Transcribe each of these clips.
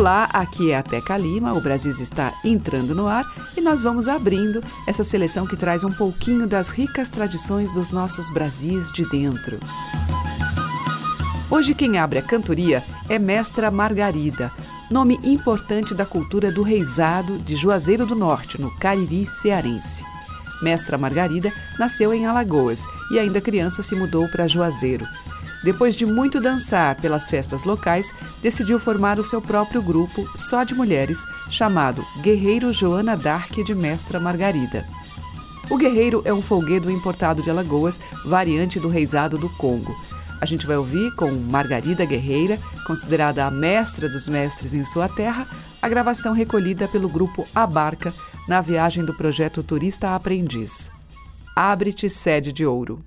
Olá, aqui é a Teca Lima, o Brasil está entrando no ar e nós vamos abrindo essa seleção que traz um pouquinho das ricas tradições dos nossos Brasis de dentro. Hoje quem abre a cantoria é Mestra Margarida, nome importante da cultura do reizado de Juazeiro do Norte, no Cariri cearense. Mestra Margarida nasceu em Alagoas e ainda criança se mudou para Juazeiro. Depois de muito dançar pelas festas locais, decidiu formar o seu próprio grupo, só de mulheres, chamado Guerreiro Joana Dark de Mestra Margarida. O guerreiro é um folguedo importado de Alagoas, variante do reizado do Congo. A gente vai ouvir com Margarida Guerreira, considerada a mestra dos mestres em sua terra, a gravação recolhida pelo grupo Abarca na viagem do projeto Turista Aprendiz. Abre-te sede de ouro.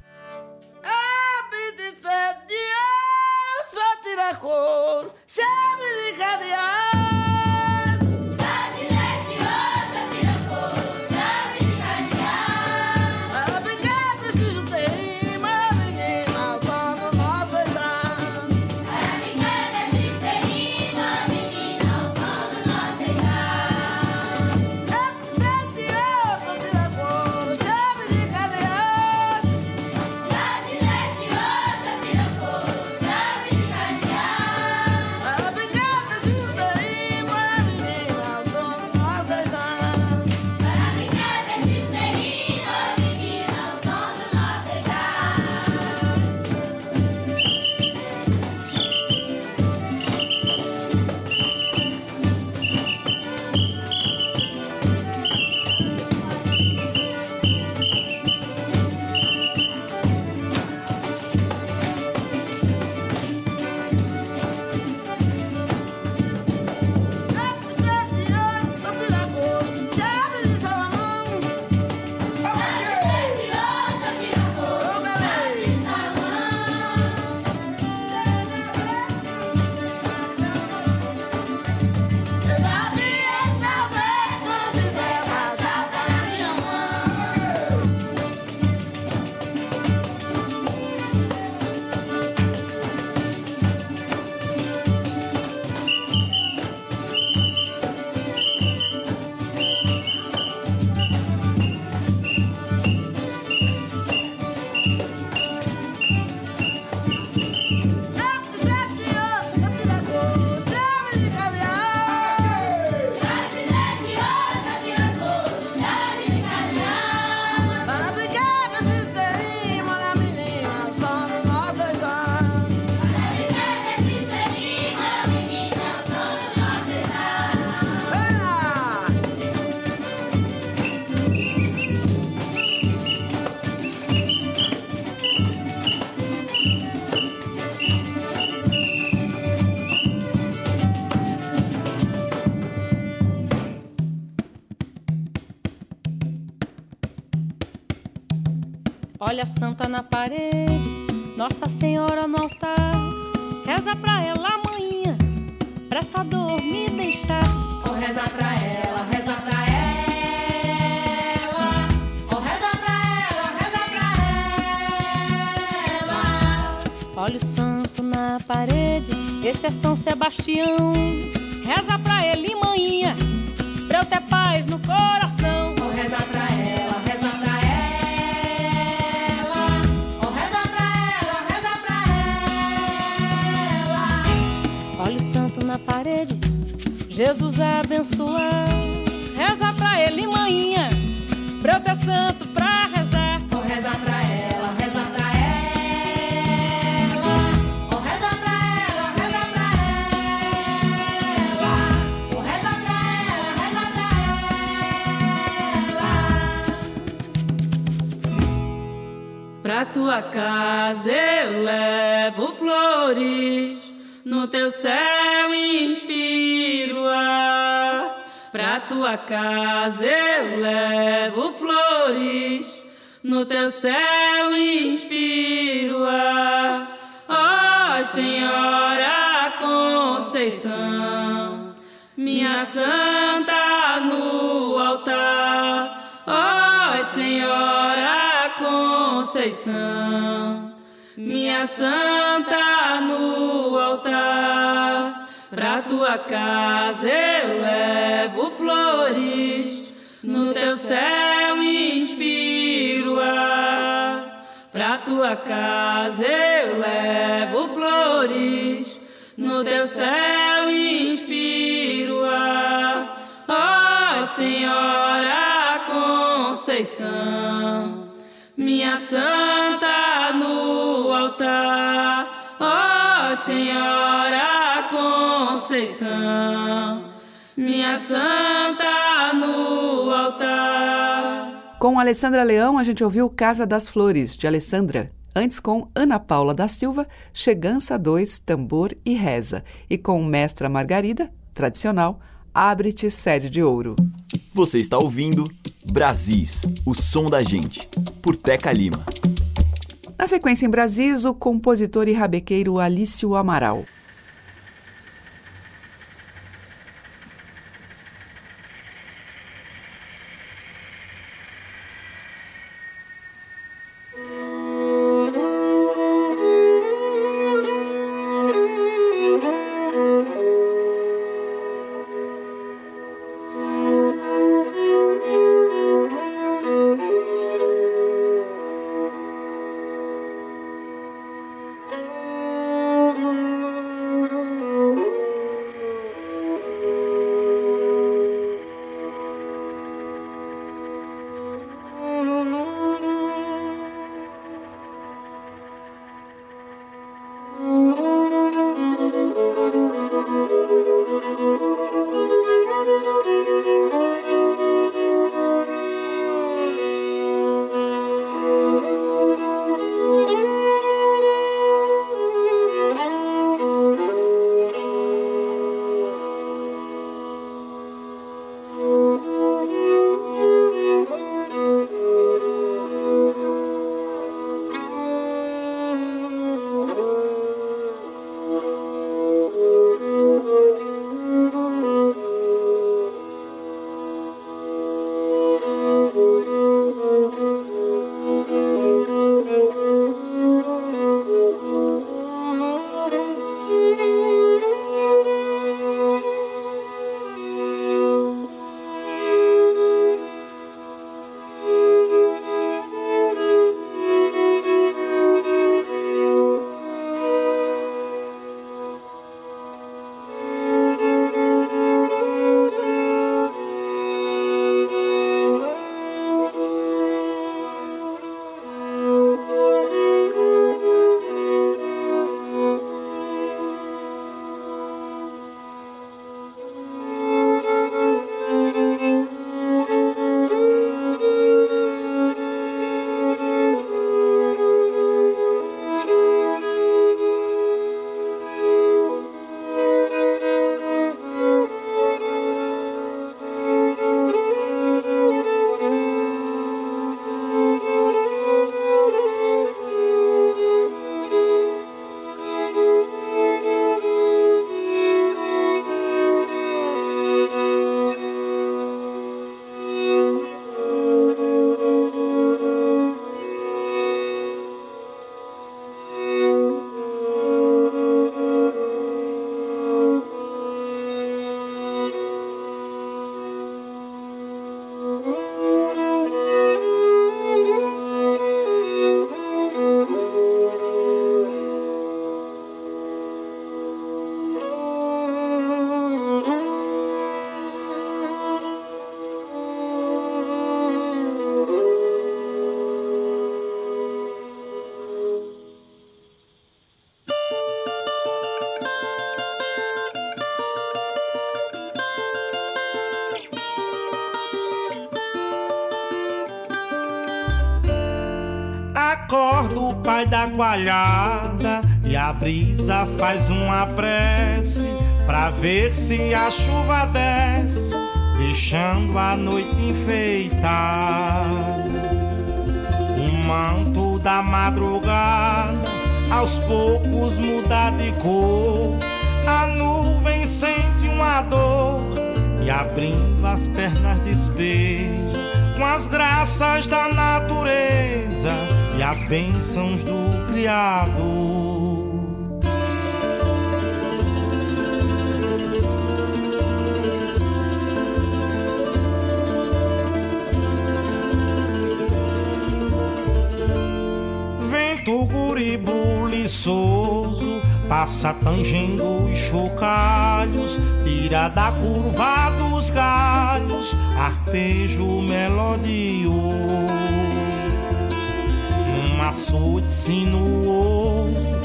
carajón se me deja de amar. Olha a santa na parede, Nossa Senhora no altar. Reza pra ela amanhã, pra essa dor me deixar. Oh, reza pra ela, reza pra ela. Oh, reza pra ela, reza pra ela. Olha o santo na parede, esse é São Sebastião. Reza pra ele, manhã, pra eu ter paz no coração. Parede, Jesus abençoar. Reza pra ele, manhã, pra eu ter santo pra rezar. Oh, reza pra ela, reza pra ela. Oh, reza pra ela, reza pra ela. Oh, reza pra ela, reza pra ela. Pra tua casa eu levo flores no teu céu inspiro ar. Pra tua casa eu levo flores, no teu céu inspiro a, ó Senhora Conceição, minha santa no altar, ó Senhora Conceição, minha santa tua casa eu levo flores, no teu céu inspiro a, pra tua casa eu levo flores, no teu céu inspiro a, ó Senhora Conceição, minha santa santa no altar. Com Alessandra Leão, a gente ouviu Casa das Flores, de Alessandra. Antes com Ana Paula da Silva, Chegança 2, Tambor e Reza. E com Mestra Margarida, tradicional, Abre-te Sede de Ouro. Você está ouvindo Brasis, o som da gente, por Teca Lima. Na sequência em Brasis, o compositor e rabequeiro Alício Amaral. Coalhada e a brisa faz uma prece pra ver se a chuva desce, deixando a noite enfeitada. manto da madrugada aos poucos muda de cor. A nuvem sente uma dor e abrindo as pernas despeja com as graças da natureza e as bênçãos do Criador. Vento guribuliçoso passa tangendo os chocalhos, tira da curva dos galhos, arpejo melodioso. Açude sinuoso,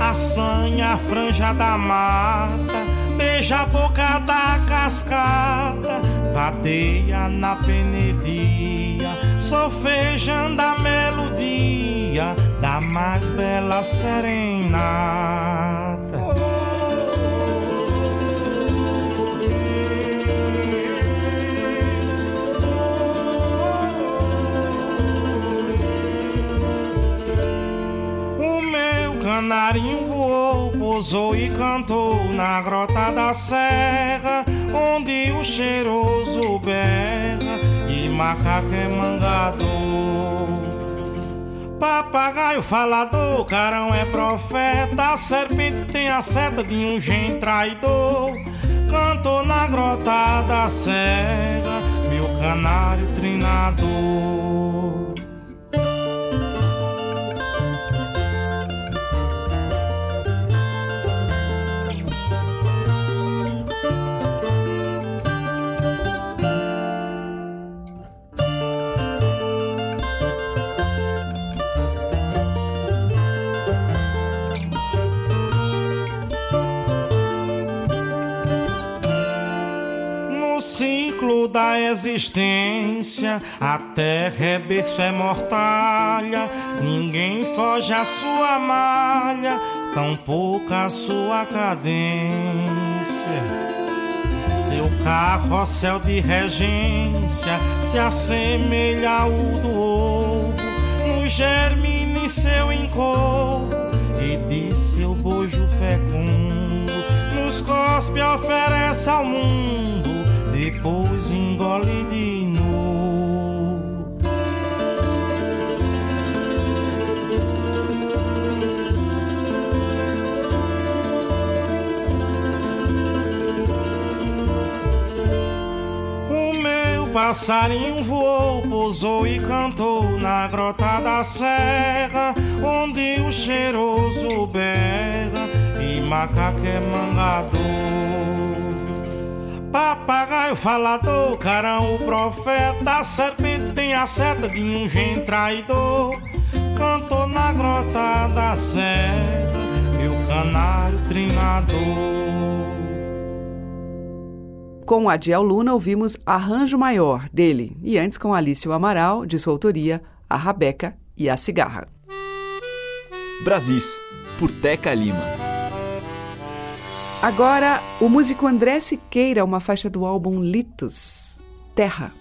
assanha a franja da mata, beija a boca da cascata, vadeia na penedia, sofejando a melodia da mais bela serenata. Canarinho voou, pousou e cantou na grota da serra, onde o cheiroso berra e macaco é mangador. Papagaio falador, carão é profeta, serpente tem a seta de um gen traidor. Cantou na grota da serra, meu canário trinador. Ciclo da existência, a terra é berço, é mortalha. Ninguém foge à sua malha, tampouco à sua cadência. Seu carrossel de regência se assemelha ao do ovo, no germine seu encovo e de seu bojo fecundo, nos cospe oferece ao mundo, depois engole de novo. O meu passarinho voou, pousou e cantou na grota da serra, onde o cheiroso berra e macaco é mangador. Papagaio falador, carão o profeta, a serpente tem a seta de um gen traidor. Cantou na grota da serra, meu canário trinador. Com Adiel Luna ouvimos Arranjo Maior, dele, e antes com Alício Amaral, de sua autoria, A Rabeca e a Cigarra. Brasis, por Teca Lima. Agora, o músico André Siqueira, uma faixa do álbum Litos, Terra.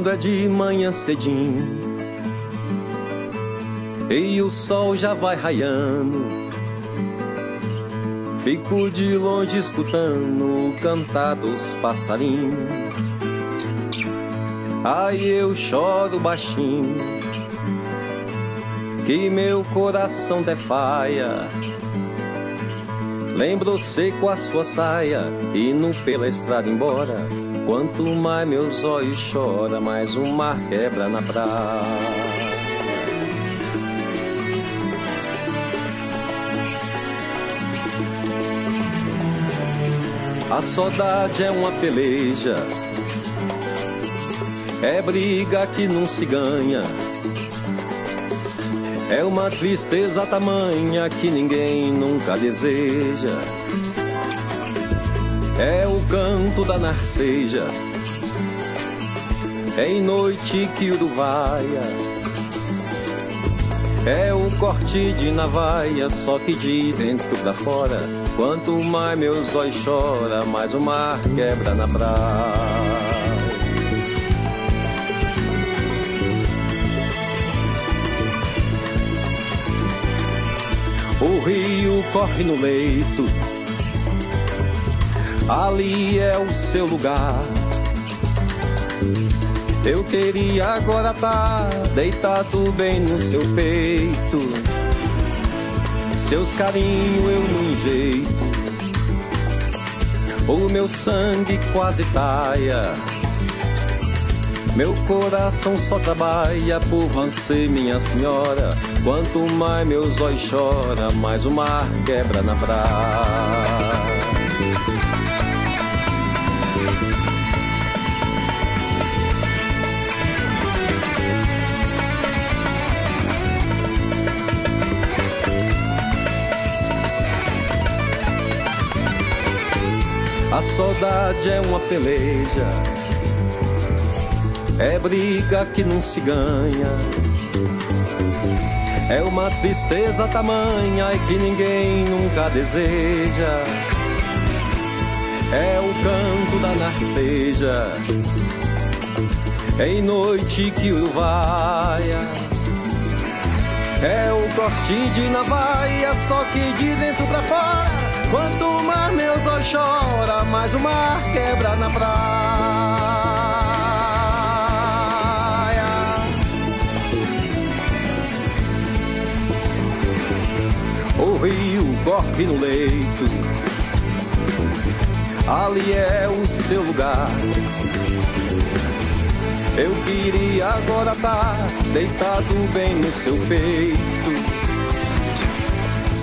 Quando é de manhã cedinho e o sol já vai raiando, fico de longe escutando o cantar dos passarinhos. Aí eu choro baixinho, que meu coração defaia. Lembro seco a sua saia, indo pela estrada embora. Quanto mais meus olhos choram, mais o mar quebra na praia. A saudade é uma peleja, é briga que não se ganha. É uma tristeza tamanha que ninguém nunca deseja. É o canto da narceja, é em noite que uruvaia. É o corte de navalha, só que de dentro pra fora. Quanto mais meus olhos choram, mais o mar quebra na praia. O rio corre no leito, ali é o seu lugar. Eu queria agora tá deitado bem no seu peito. Seus carinhos eu não enjeito. O meu sangue quase taia. Meu coração só trabalha por você, minha senhora. Quanto mais meus olhos choram, mais o mar quebra na praia. A saudade é uma peleja, é briga que não se ganha. É uma tristeza tamanha e que ninguém nunca deseja. É o canto da narceja, em noite que uruvaia. É o corte de navalha, só que de dentro pra fora. Quanto mais meus olhos choram, mais o mar quebra na praia. O rio corre no leito, ali é o seu lugar. Eu queria agora estar deitado bem no seu peito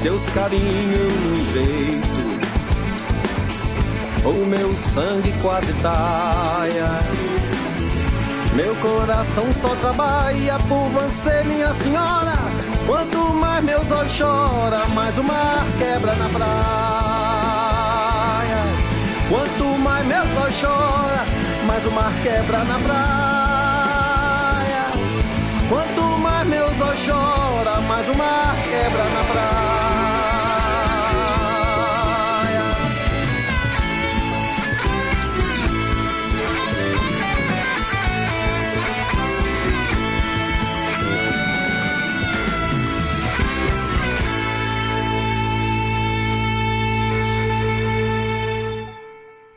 seus carinhos no jeito. O meu sangue quase taia. Meu coração só trabalha por você, minha senhora. Quanto mais meus olhos choram, mais o mar quebra na praia. Quanto mais meus olhos choram, mais o mar quebra na praia. Quanto mais meus olhos choram, mais o mar quebra na praia.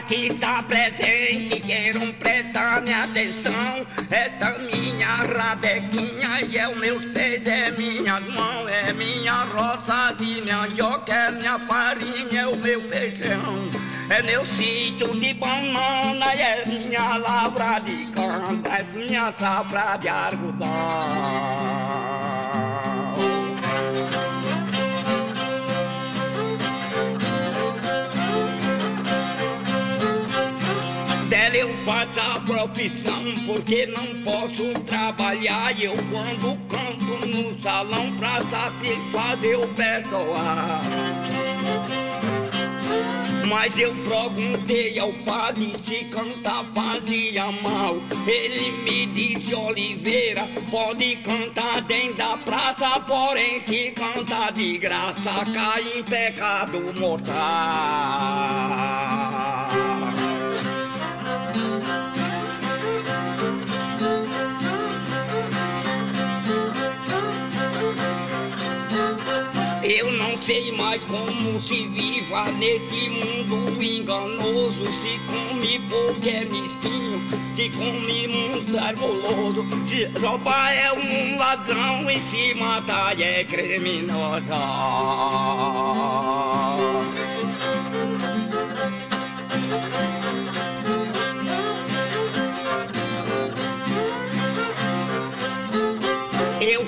Que está presente, queiram prestar minha atenção. Essa minha rabequinha e é o meu seis, é minhas mãos, é minha roça de mandioca, é minha farinha, é o meu feijão. É meu sítio de banana, é minha lavra de cana, é minha safra de algodão. Profissão porque não posso trabalhar eu quando canto no salão pra satisfazer o pessoal. Mas eu perguntei ao padre se cantar fazia mal. Ele me disse, Oliveira, pode cantar dentro da praça, porém se cantar de graça, cai em pecado mortal. Sei mais como se viva neste mundo enganoso. Se come porque é mesquinho, se come muito goloso. Se roubar é um ladrão e se matar é criminoso.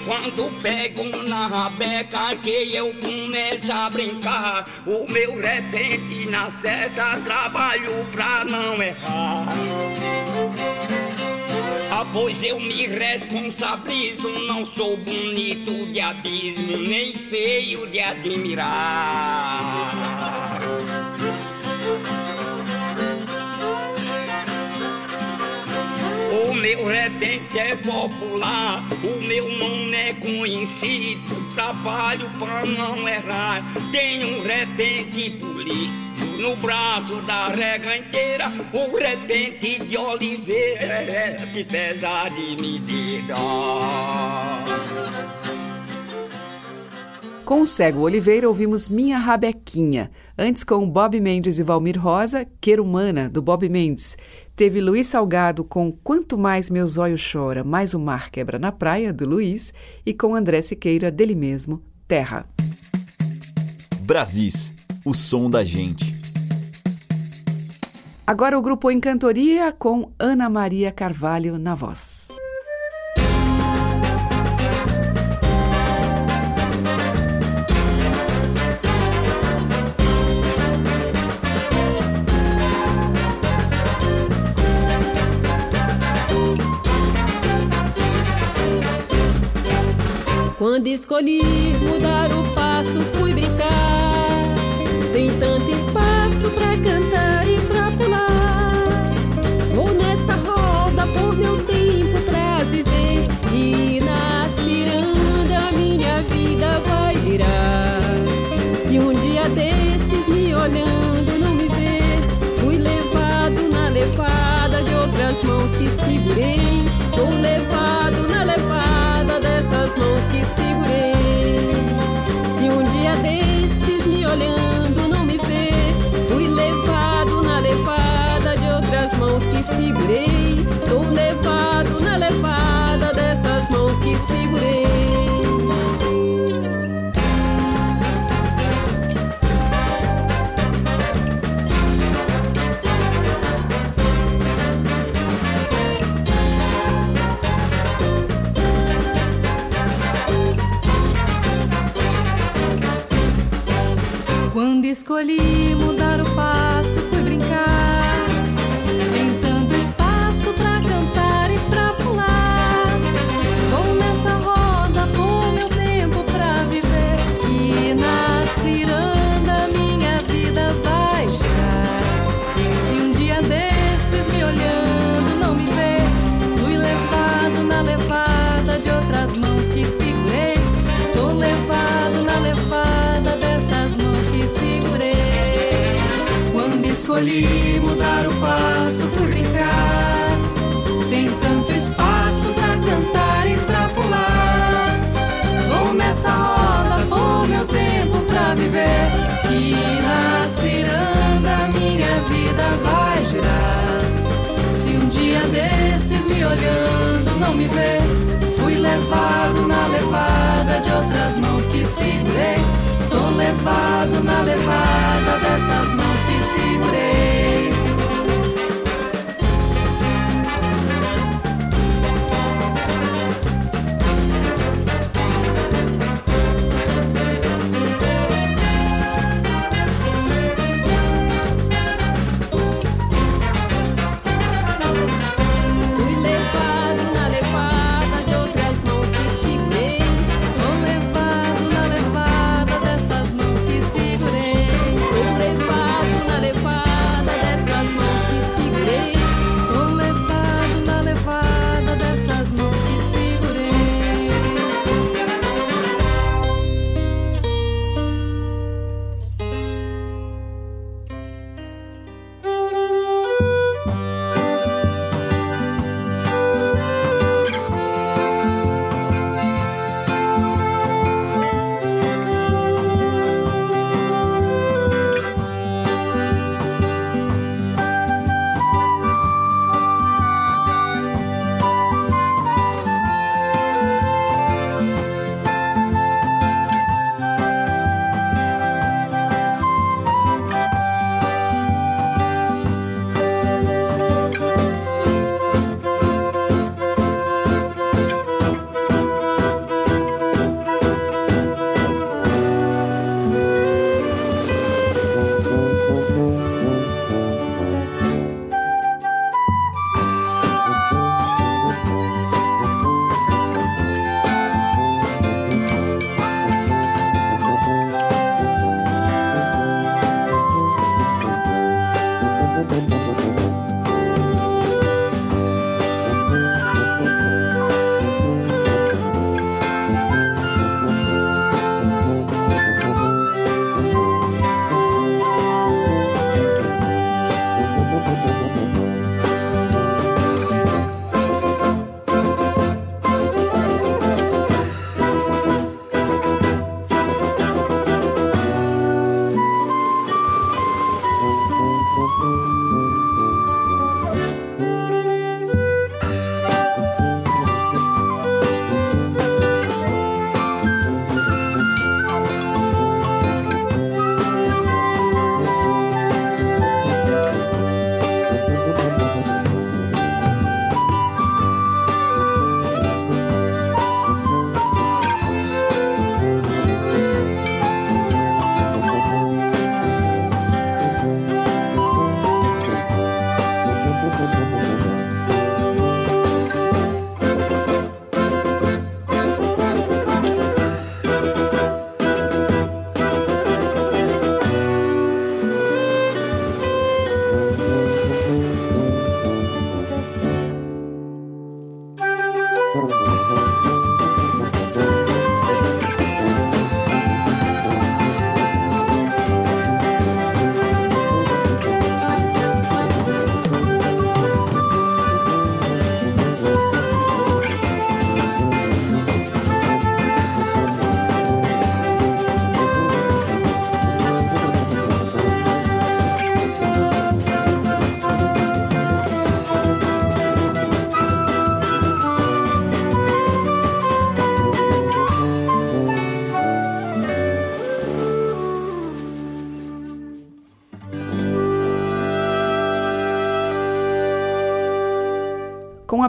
Quando pego na rabeca que eu começo a brincar O meu repente na seta trabalho pra não errar ah, pois eu me responsabilizo, não sou bonito de abismo, nem feio de admirar. Meu repente é popular, o meu nome é conhecido. Trabalho pra não errar, tenho um repente político. No braço da rega inteira, o repente de oliveira é que pesa de medida. Com o Cego Oliveira ouvimos Minha Rabequinha. Antes com Bob Mendes e Valmir Rosa, Querumana, do Bob Mendes. Teve Luiz Salgado com Quanto Mais Meu Zóio Chora, Mais o Mar Quebra na Praia, do Luiz. E com André Siqueira, dele mesmo, Terra. Brasis, o som da gente. Agora o grupo Encantoria com Ana Maria Carvalho na voz. Quando escolhi mudar o passo, fui brincar. Tem tanto espaço pra cantar e pra pular. Vou nessa roda por meu tempo pra viver. E na ciranda minha vida vai girar. Se um dia desses me olhando não me ver, fui levado na levada de outras mãos que segurei. Mãos que segurei. Escolhi mudar o passo, escolhi mudar o passo, fui brincar. Tem tanto espaço pra cantar e pra pular. Vou nessa roda, vou meu tempo pra viver. E na ciranda minha vida vai girar. Se um dia desses me olhando não me ver, fui levado na levada de outras mãos que se crê. Tô levado na levada dessas mãos que segurei.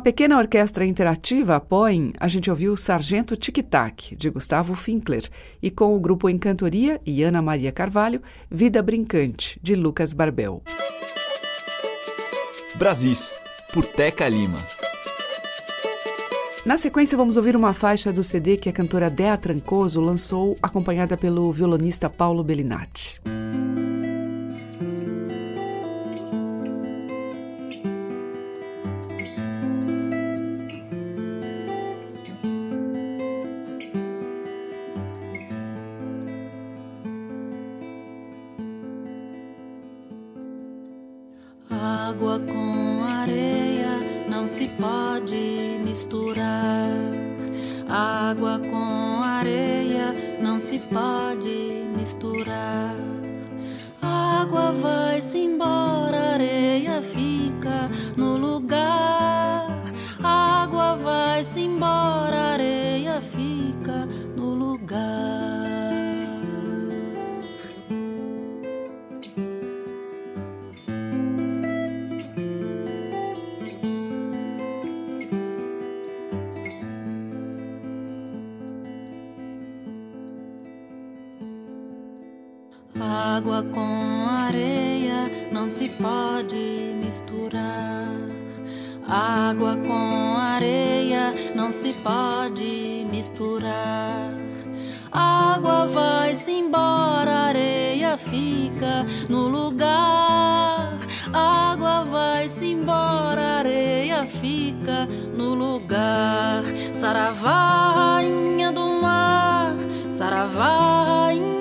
Pequena orquestra interativa Poem, a gente ouviu o Sargento Tic Tac, de Gustavo Finkler, e com o grupo Encantoria e Ana Maria Carvalho, Vida Brincante, de Lucas Barbel. Brasis, por Teca Lima. Na sequência, vamos ouvir uma faixa do CD que a cantora Dea Trancoso lançou, acompanhada pelo violonista Paulo Bellinati. Água com areia não se pode misturar. Água com areia não se pode misturar. Água vai-se embora, areia fica no lugar. Água vai-se embora, areia se pode misturar. Água com areia não se pode misturar. Água vai-se embora, areia fica no lugar. Água vai-se embora, areia fica no lugar. Saravá, rainha do mar, Saravá, rainha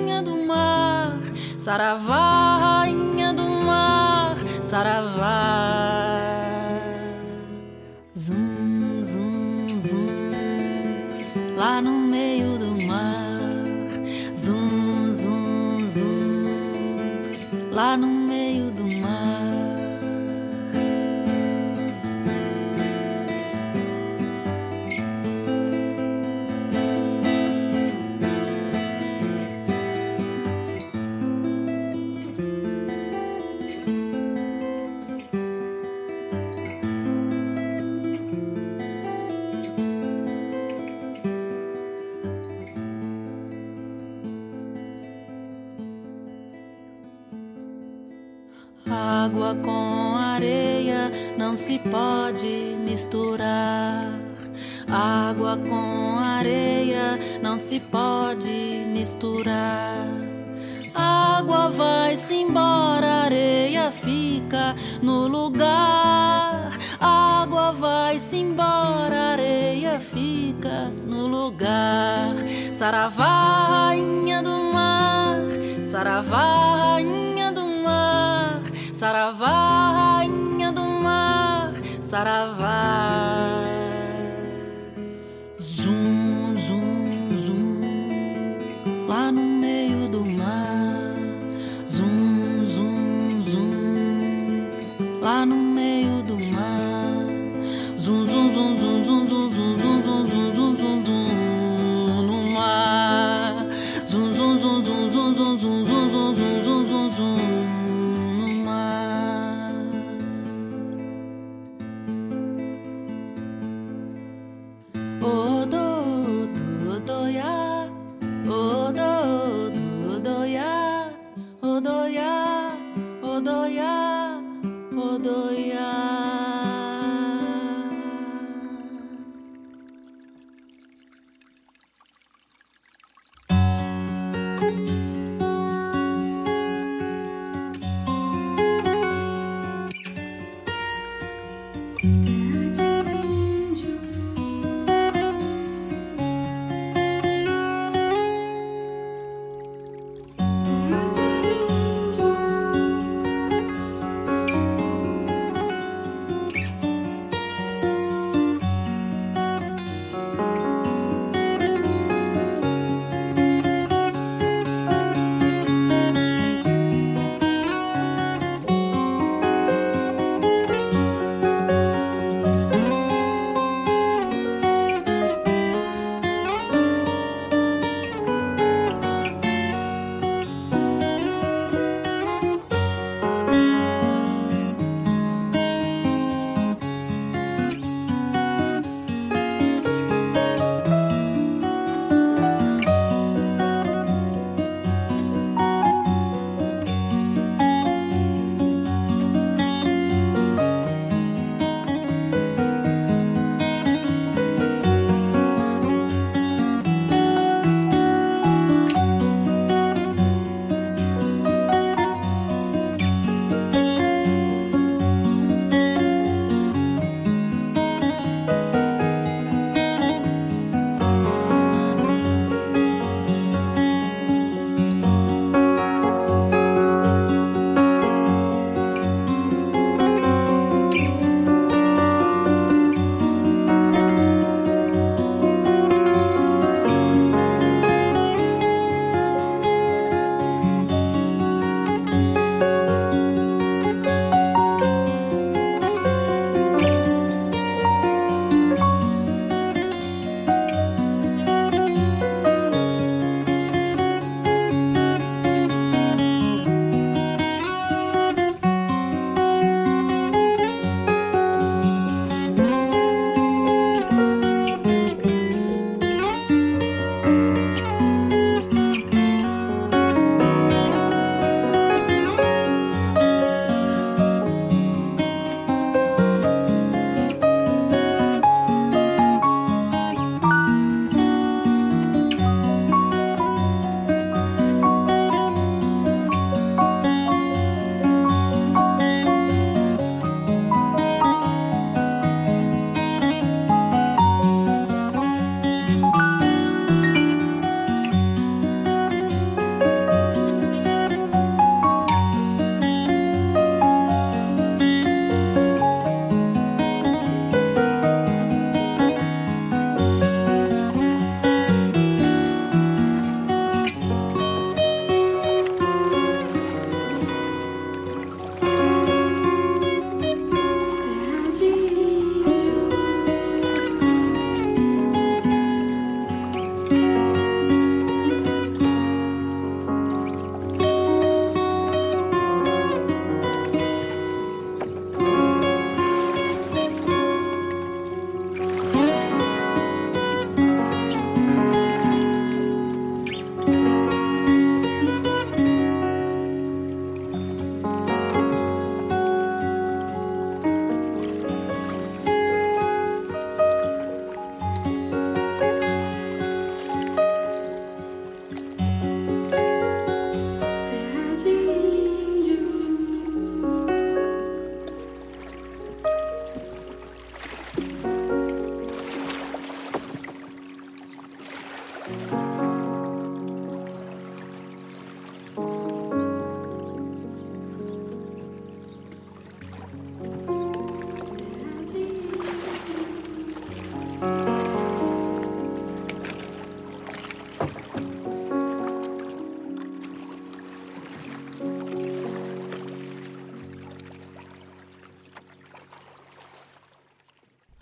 Saravá, rainha do mar, Saravá. Zum, zum, zum, lá no meio do mar. Zum, zum, zum, lá no Água com areia não se pode misturar. Água com areia não se pode misturar. Água vai-se embora, areia fica no lugar. Água vai-se embora, areia fica no lugar. Saravá, rainha do mar, Saravá, rainha Saravá, rainha do mar, Saravá.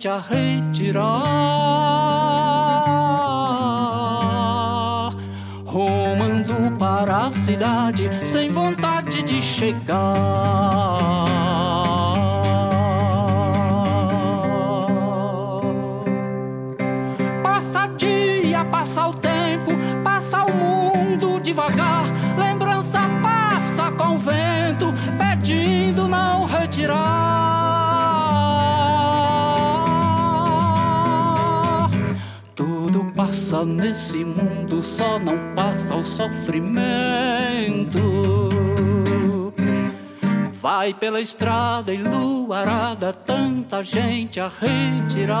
Gente a retirar. Rumando para a cidade, sem vontade de chegar. Passa dia, passa o tempo, passa o mundo devagar. Lembrança passa com o vento, pedindo não retirar. Passa nesse mundo, só não passa o sofrimento. Vai pela estrada enluarada, tanta gente a retirar.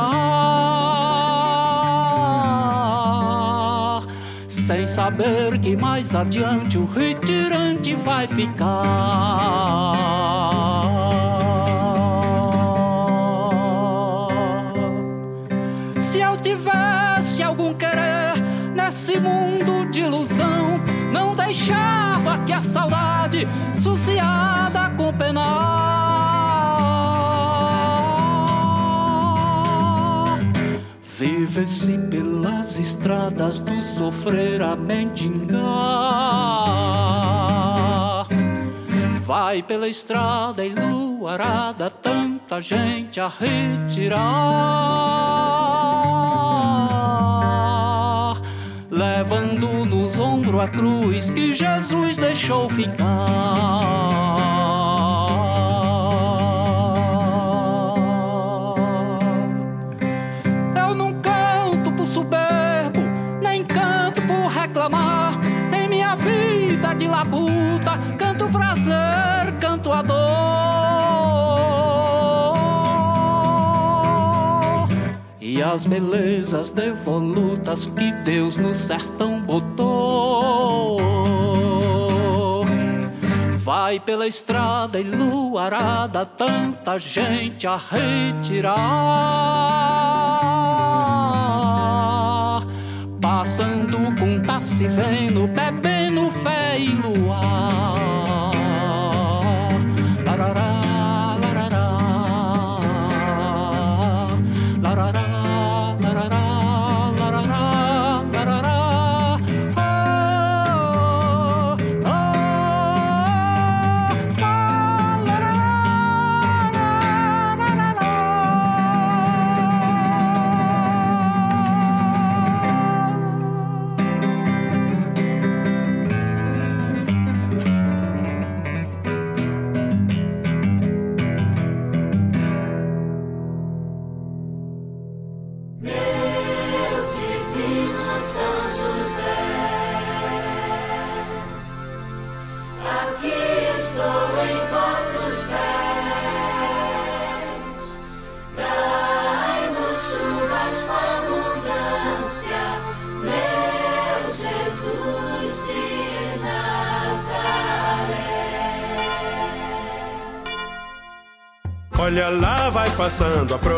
Sem saber que mais adiante o retirante vai ficar. Se eu tivesse algum querer nesse mundo de ilusão, não deixava que a saudade, suciada com penar, vivesse pelas estradas do sofrer a mendigar. Vai pela estrada enluarada, tanta gente a retirar, levando nos ombros a cruz que Jesus deixou ficar. As belezas devolutas que Deus no sertão botou. Vai pela estrada enluarada, tanta gente a retirar. Passando com tá se vendo, bebendo fé e luar.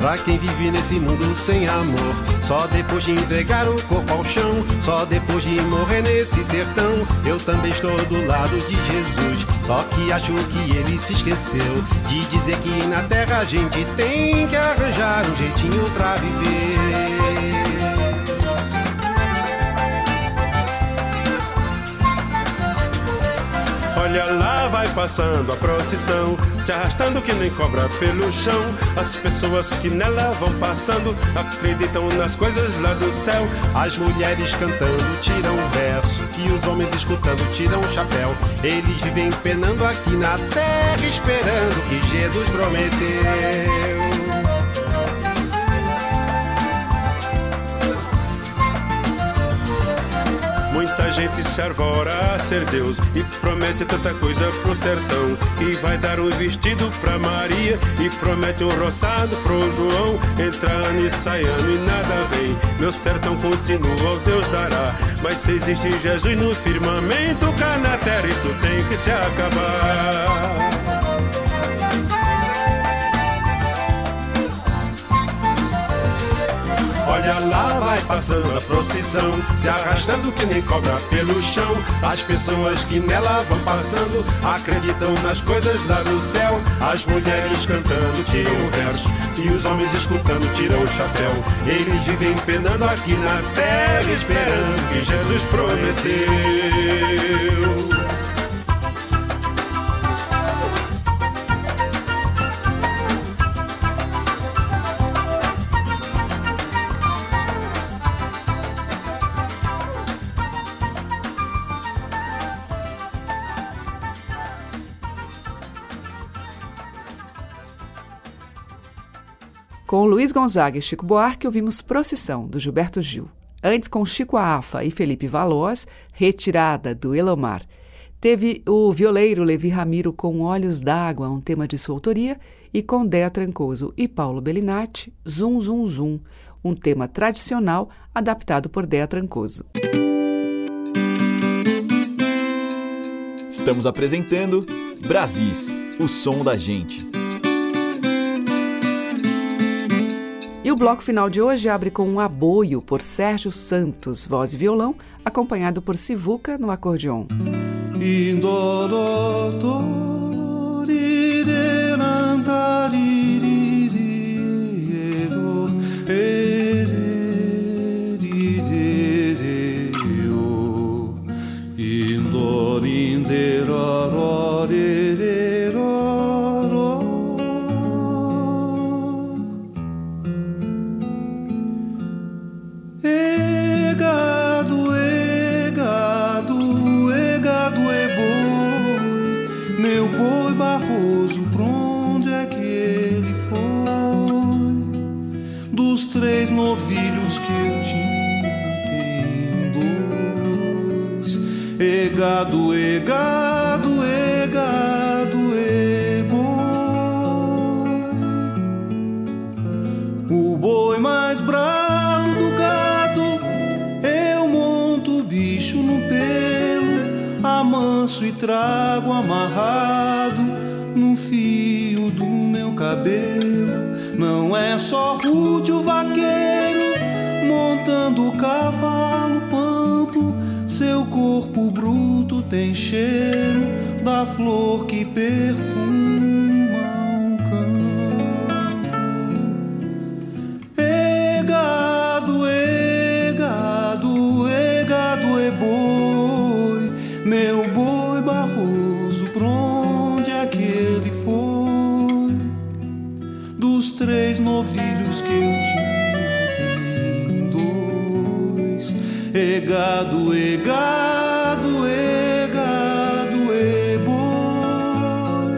pra quem vive nesse mundo sem amor. Só depois de entregar o corpo ao chão, só depois de morrer nesse sertão, eu também estou do lado de Jesus. Só que acho que ele se esqueceu de dizer que na terra a gente tem que arranjar um jeitinho pra viver. Olha lá, vai passando a procissão, se arrastando que nem cobra pelo chão. As pessoas que nela vão passando acreditam nas coisas lá do céu. As mulheres cantando tiram verso e os homens escutando tiram o chapéu. Eles vivem penando aqui na terra, esperando o que Jesus prometeu. Muita gente se arvora a ser Deus e promete tanta coisa pro sertão. E vai dar um vestido pra Maria e promete um roçado pro João. Entra ano e sai ano e nada vem. Meu sertão continua, Deus dará. Mas se existe Jesus no firmamento, cá na terra isso tem que se acabar. Olha lá, vai passando a procissão, se arrastando que nem cobra pelo chão. As pessoas que nela vão passando acreditam nas coisas lá do céu. As mulheres cantando tiram o verso e os homens escutando tiram o chapéu. Eles vivem penando aqui na terra, esperando que Jesus prometeu. Com Luiz Gonzaga e Chico Buarque, ouvimos Procissão, do Gilberto Gil. Antes, com Chico Afa e Felipe Valois, Retirada, do Elomar. Teve o violeiro Levi Ramiro com Olhos d'Água, um tema de sua autoria, e com Dea Trancoso e Paulo Bellinati, Zum Zum Zum, um tema tradicional adaptado por Dea Trancoso. Estamos apresentando Brasis, o som da gente. E o bloco final de hoje abre com um aboio por Sérgio Santos, voz e violão, acompanhado por Sivuca no acordeon. Trago amarrado no fio do meu cabelo. Não é só rude o vaqueiro montando o cavalo pampo, seu corpo bruto tem cheiro da flor que perfuma Egado, egado, egado é boi.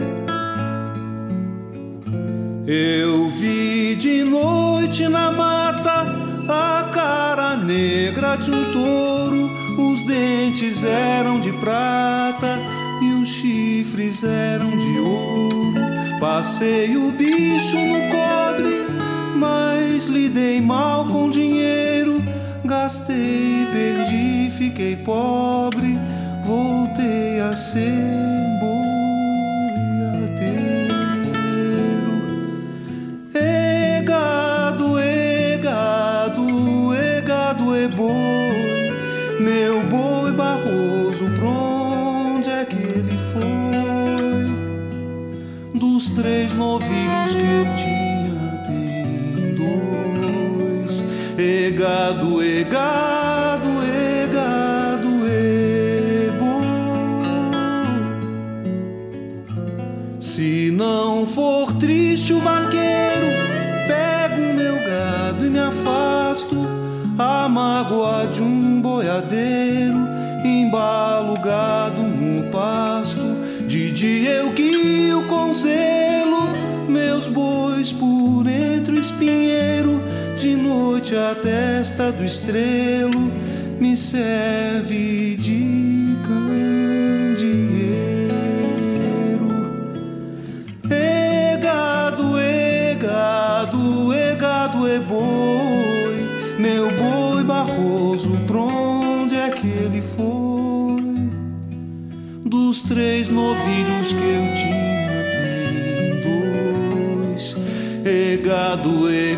Eu vi de noite na mata a cara negra de um touro. Os dentes eram de prata e os chifres eram de ouro. Passei o bicho no cobre, mas lidei mal fiquei pobre. Voltei a ser mágoa de um boiadeiro, embalo gado no pasto. De dia eu guio com zelo meus bois por entre o espinheiro. De noite a testa do estrelo me serve de novilhos que eu tinha, tem dois. Egado, egado,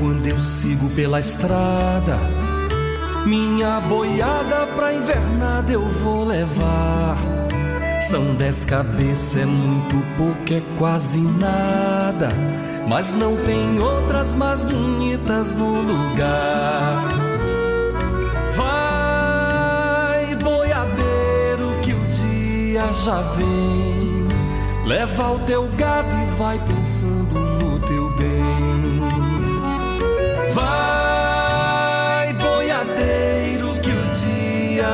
quando eu sigo pela estrada, minha boiada pra invernada eu vou levar. São dez cabeças, é muito pouco, é quase nada. Mas não tem outras mais bonitas no lugar. Vai, boiadeiro, que o dia já vem. Leva o teu gado e vai pensando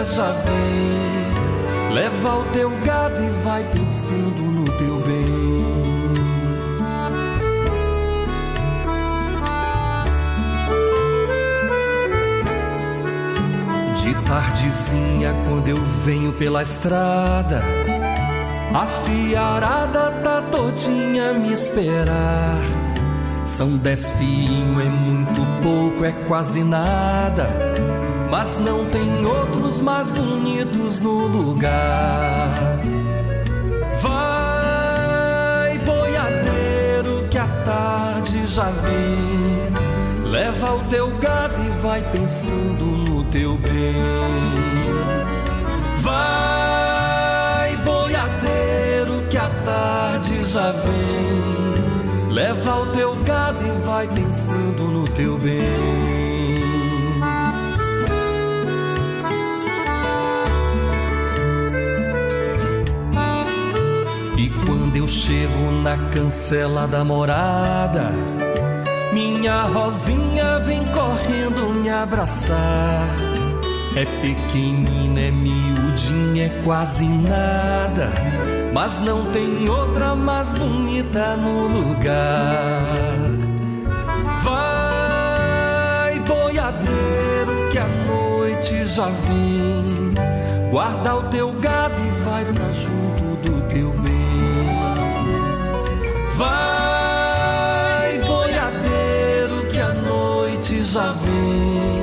já vem. Leva o teu gado e vai pensando no teu bem. De tardezinha, quando eu venho pela estrada, a fiarada tá todinha a me esperar. São dez fiinhos, é muito pouco, é quase nada. Mas não tem outros mais bonitos no lugar. Vai, boiadeiro, que a tarde já vem. Leva o teu gado e vai pensando no teu bem. Vai, boiadeiro, que a tarde já vem. Leva o teu gado e vai pensando no teu bem. Eu chego na cancela da morada, minha rosinha vem correndo me abraçar. É pequenina, é miudinha, é quase nada. Mas não tem outra mais bonita no lugar. Vai, boiadeiro, que a noite já vem. Guarda o teu gado e vai pra junto Vai, boiadeiro, que a noite já vem.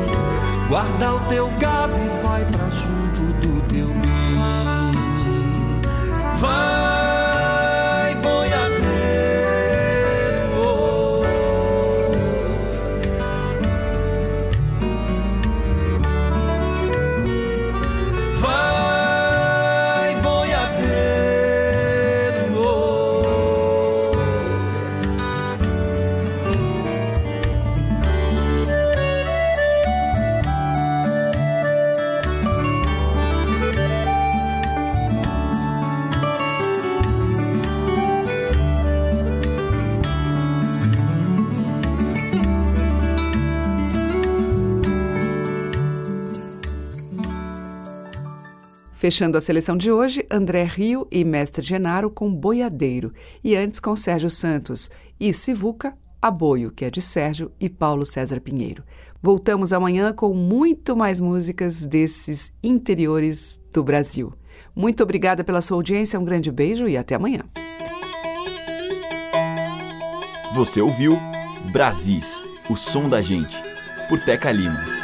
Guarda o teu gado e Fechando a seleção de hoje, André Rio e Mestre Genaro com Boiadeiro. E antes com Sérgio Santos e Sivuca, Aboio, que é de Sérgio e Paulo César Pinheiro. Voltamos amanhã com muito mais músicas desses interiores do Brasil. Muito obrigada pela sua audiência, um grande beijo e até amanhã. Você ouviu Brasis, o som da gente, por Teca Lima.